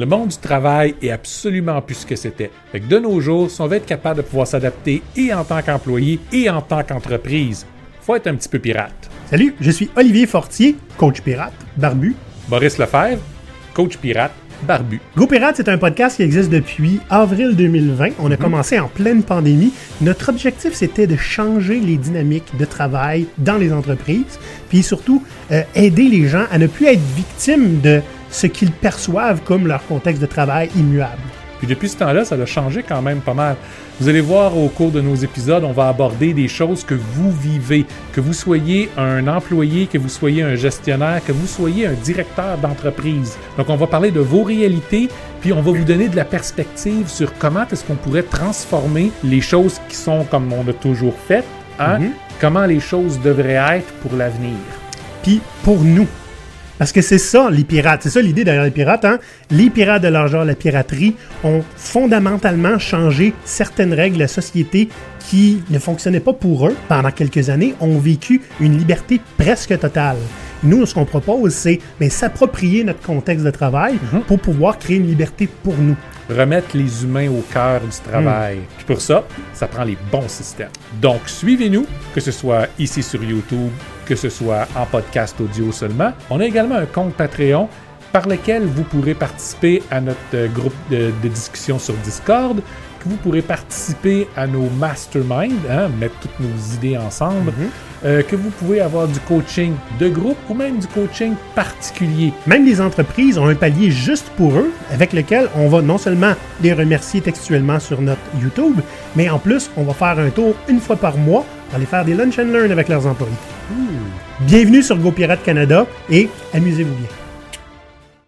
Le monde du travail est absolument plus ce que c'était. Fait que de nos jours, si on veut être capable de pouvoir s'adapter et en tant qu'employé et en tant qu'entreprise, faut être un petit peu pirate. Salut, je suis Olivier Fortier, coach pirate, barbu. Boris Lefebvre, coach pirate, barbu. Go Pirate, c'est un podcast qui existe depuis avril 2020. On a commencé en pleine pandémie. Notre objectif, c'était de changer les dynamiques de travail dans les entreprises, puis surtout euh, aider les gens à ne plus être victimes de ce qu'ils perçoivent comme leur contexte de travail immuable. Puis depuis ce temps-là, ça a changé quand même pas mal. Vous allez voir au cours de nos épisodes, on va aborder des choses que vous vivez, que vous soyez un employé, que vous soyez un gestionnaire, que vous soyez un directeur d'entreprise. Donc on va parler de vos réalités, puis on va vous donner de la perspective sur comment est-ce qu'on pourrait transformer les choses qui sont comme on a toujours fait, hein? Mhm. comment les choses devraient être pour l'avenir. Puis pour nous. Parce que c'est ça, les pirates. C'est ça l'idée derrière les pirates. Hein? Les pirates de l'argent, la piraterie, ont fondamentalement changé certaines règles de la société qui ne fonctionnaient pas pour eux pendant quelques années, ont vécu une liberté presque totale. Nous, ce qu'on propose, c'est ben, s'approprier notre contexte de travail pour pouvoir créer une liberté pour nous. Remettre les humains au cœur du travail. Puis pour ça, ça prend les bons systèmes. Donc, suivez-nous, que ce soit ici sur YouTube, que ce soit en podcast audio seulement. On a également un compte Patreon par lequel vous pourrez participer à notre euh, groupe de, de discussion sur Discord, que vous pourrez participer à nos masterminds, hein, mettre toutes nos idées ensemble, euh, que vous pouvez avoir du coaching de groupe ou même du coaching particulier. Même les entreprises ont un palier juste pour eux, avec lequel on va non seulement les remercier textuellement sur notre YouTube, mais en plus, on va faire un tour une fois par mois pour aller faire des lunch and learn avec leurs employés. Bienvenue sur Go Pirate Canada et amusez-vous bien.